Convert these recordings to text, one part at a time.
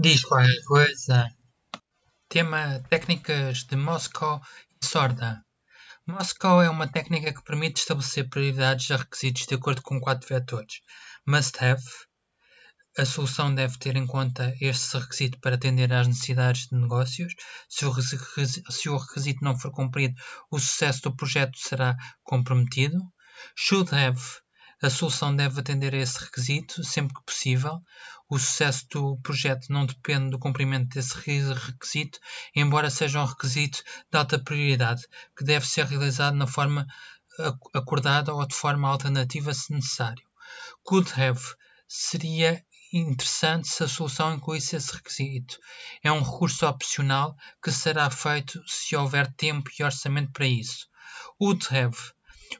Diz qualquer coisa. Tema Técnicas de Moscow e Sorda. Moscow é uma técnica que permite estabelecer prioridades a requisitos de acordo com quatro vetores. Must have. A solução deve ter em conta este requisito para atender às necessidades de negócios. Se o requisito não for cumprido, o sucesso do projeto será comprometido. Should have a solução deve atender a esse requisito sempre que possível. O sucesso do projeto não depende do cumprimento desse requisito, embora seja um requisito de alta prioridade, que deve ser realizado na forma acordada ou de forma alternativa se necessário. Could have seria interessante se a solução incluísse esse requisito. É um recurso opcional que será feito se houver tempo e orçamento para isso. Would have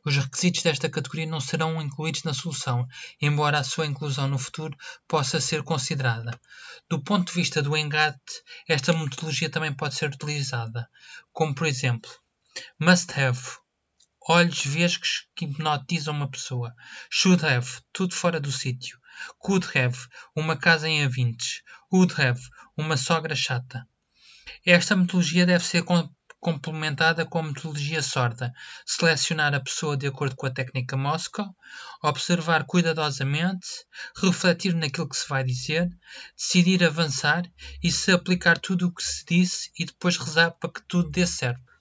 os requisitos desta categoria não serão incluídos na solução, embora a sua inclusão no futuro possa ser considerada. Do ponto de vista do engate, esta metodologia também pode ser utilizada, como por exemplo, must have olhos vesgos que hipnotizam uma pessoa. Should have, tudo fora do sítio. Could have, uma casa em avintes. Would have, uma sogra chata. Esta metodologia deve ser complementada com a metodologia sorda, selecionar a pessoa de acordo com a técnica Moscow, observar cuidadosamente, refletir naquilo que se vai dizer, decidir avançar e se aplicar tudo o que se disse e depois rezar para que tudo dê certo.